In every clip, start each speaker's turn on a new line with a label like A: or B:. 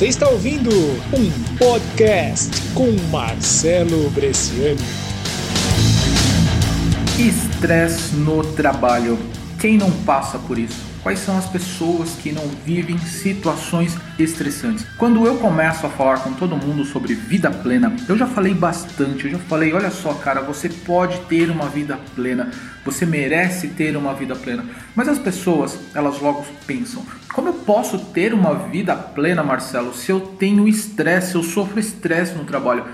A: Você está ouvindo um podcast com Marcelo Bresciani.
B: Estresse no trabalho. Quem não passa por isso? Quais são as pessoas que não vivem situações estressantes? Quando eu começo a falar com todo mundo sobre vida plena, eu já falei bastante, eu já falei, olha só, cara, você pode ter uma vida plena, você merece ter uma vida plena. Mas as pessoas, elas logo pensam, como eu posso ter uma vida plena, Marcelo, se eu tenho estresse, eu sofro estresse no trabalho?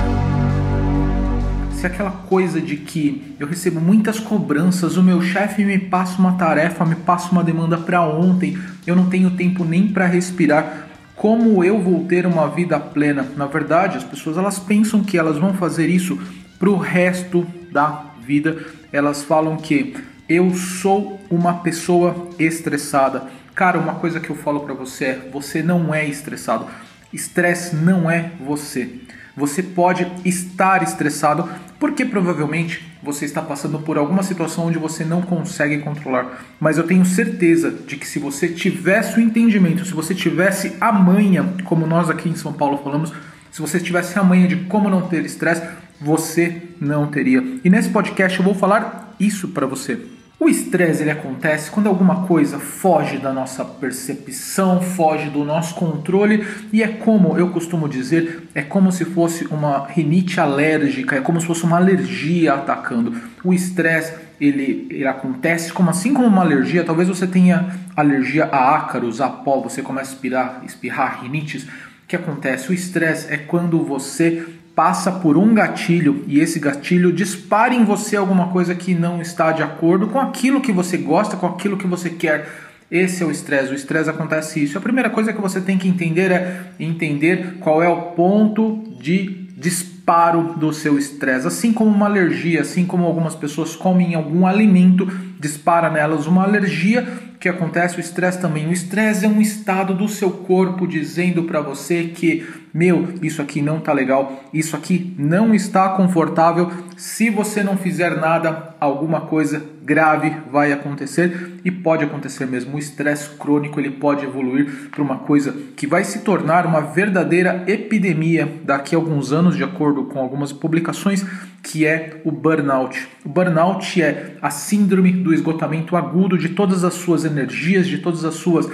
B: Se aquela coisa de que eu recebo muitas cobranças, o meu chefe me passa uma tarefa, me passa uma demanda para ontem, eu não tenho tempo nem para respirar, como eu vou ter uma vida plena? Na verdade, as pessoas elas pensam que elas vão fazer isso para o resto da vida. Elas falam que eu sou uma pessoa estressada. Cara, uma coisa que eu falo para você é: você não é estressado. Estresse não é você. Você pode estar estressado porque provavelmente você está passando por alguma situação onde você não consegue controlar. Mas eu tenho certeza de que se você tivesse o entendimento, se você tivesse a manha, como nós aqui em São Paulo falamos, se você tivesse a manha de como não ter estresse, você não teria. E nesse podcast eu vou falar isso para você. O estresse ele acontece quando alguma coisa foge da nossa percepção, foge do nosso controle e é como eu costumo dizer, é como se fosse uma rinite alérgica, é como se fosse uma alergia atacando. O estresse ele, ele acontece como assim como uma alergia, talvez você tenha alergia a ácaros, a pó, você começa a espirrar, espirrar rinites. O que acontece? O estresse é quando você passa por um gatilho e esse gatilho dispara em você alguma coisa que não está de acordo com aquilo que você gosta, com aquilo que você quer. Esse é o estresse. O estresse acontece isso. A primeira coisa que você tem que entender é entender qual é o ponto de disparo do seu estresse. Assim como uma alergia, assim como algumas pessoas comem algum alimento, dispara nelas uma alergia, que acontece o estresse também. O estresse é um estado do seu corpo dizendo para você que, meu, isso aqui não tá legal, isso aqui não está confortável. Se você não fizer nada, alguma coisa grave vai acontecer e pode acontecer mesmo. O estresse crônico ele pode evoluir para uma coisa que vai se tornar uma verdadeira epidemia daqui a alguns anos, de acordo com algumas publicações, que é o burnout. O burnout é a síndrome do esgotamento agudo de todas as suas energias, de todas as suas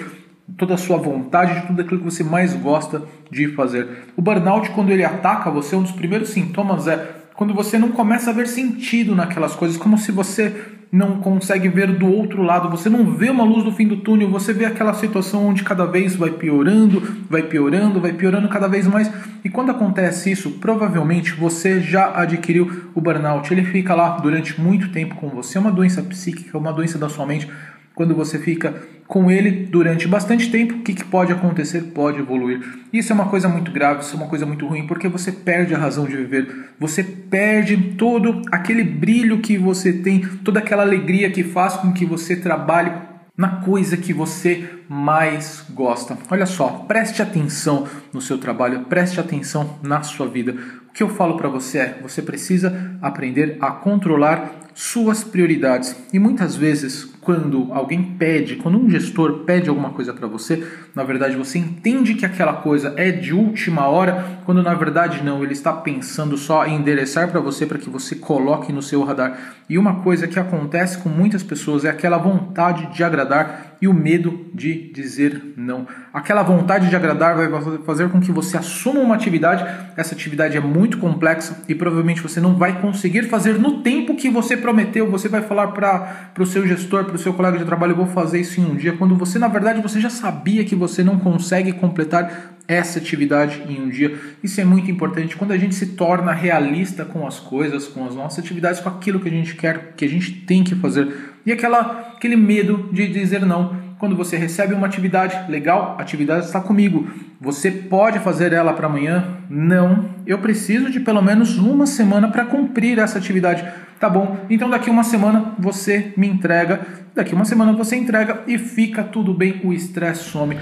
B: toda a sua vontade, de tudo aquilo que você mais gosta de fazer. O burnout, quando ele ataca você, um dos primeiros sintomas é quando você não começa a ver sentido naquelas coisas, como se você não consegue ver do outro lado, você não vê uma luz no fim do túnel, você vê aquela situação onde cada vez vai piorando, vai piorando, vai piorando cada vez mais. E quando acontece isso, provavelmente você já adquiriu o burnout. Ele fica lá durante muito tempo com você, é uma doença psíquica, uma doença da sua mente quando você fica com ele durante bastante tempo, o que, que, pode acontecer? Pode evoluir. Isso é uma coisa muito grave, isso é uma coisa muito ruim, porque você perde a razão de viver, você perde todo aquele brilho que você tem, toda aquela alegria que faz com que você trabalhe na coisa que você mais gosta. Olha só, preste atenção no seu trabalho, preste atenção na sua vida. O que eu falo para você é: você precisa aprender a controlar suas prioridades. E muitas vezes, quando alguém pede, quando um gestor pede alguma coisa para você, na verdade você entende que aquela coisa é de última hora, quando na verdade não, ele está pensando só em endereçar para você para que você coloque no seu radar. E uma coisa que acontece com muitas pessoas é aquela vontade de agradar e o medo de dizer não. Aquela vontade de agradar vai fazer com que você assuma uma atividade, essa atividade é muito complexa e provavelmente você não vai conseguir fazer no tempo que você prometeu. Você vai falar para o seu gestor, para o seu colega de trabalho, vou fazer isso em um dia, quando você na verdade você já sabia que você não consegue completar essa atividade em um dia. Isso é muito importante quando a gente se torna realista com as coisas, com as nossas atividades, com aquilo que a gente quer, que a gente tem que fazer. E aquela, aquele medo de dizer não. Quando você recebe uma atividade legal, a atividade está comigo. Você pode fazer ela para amanhã? Não. Eu preciso de pelo menos uma semana para cumprir essa atividade. Tá bom? Então daqui uma semana você me entrega. Daqui uma semana você entrega e fica tudo bem. O estresse some.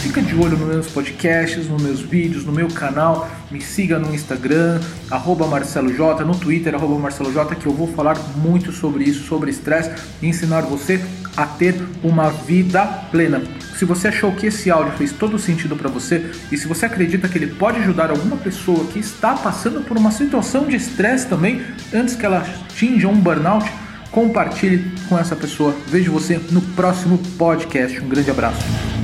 B: Fica de olho nos meus podcasts, nos meus vídeos, no meu canal. Me siga no Instagram, arroba Marcelo J, no Twitter, arroba Marcelo J, que eu vou falar muito sobre isso, sobre estresse e ensinar você a ter uma vida plena. Se você achou que esse áudio fez todo sentido para você e se você acredita que ele pode ajudar alguma pessoa que está passando por uma situação de estresse também, antes que ela atinja um burnout, compartilhe com essa pessoa. Vejo você no próximo podcast. Um grande abraço.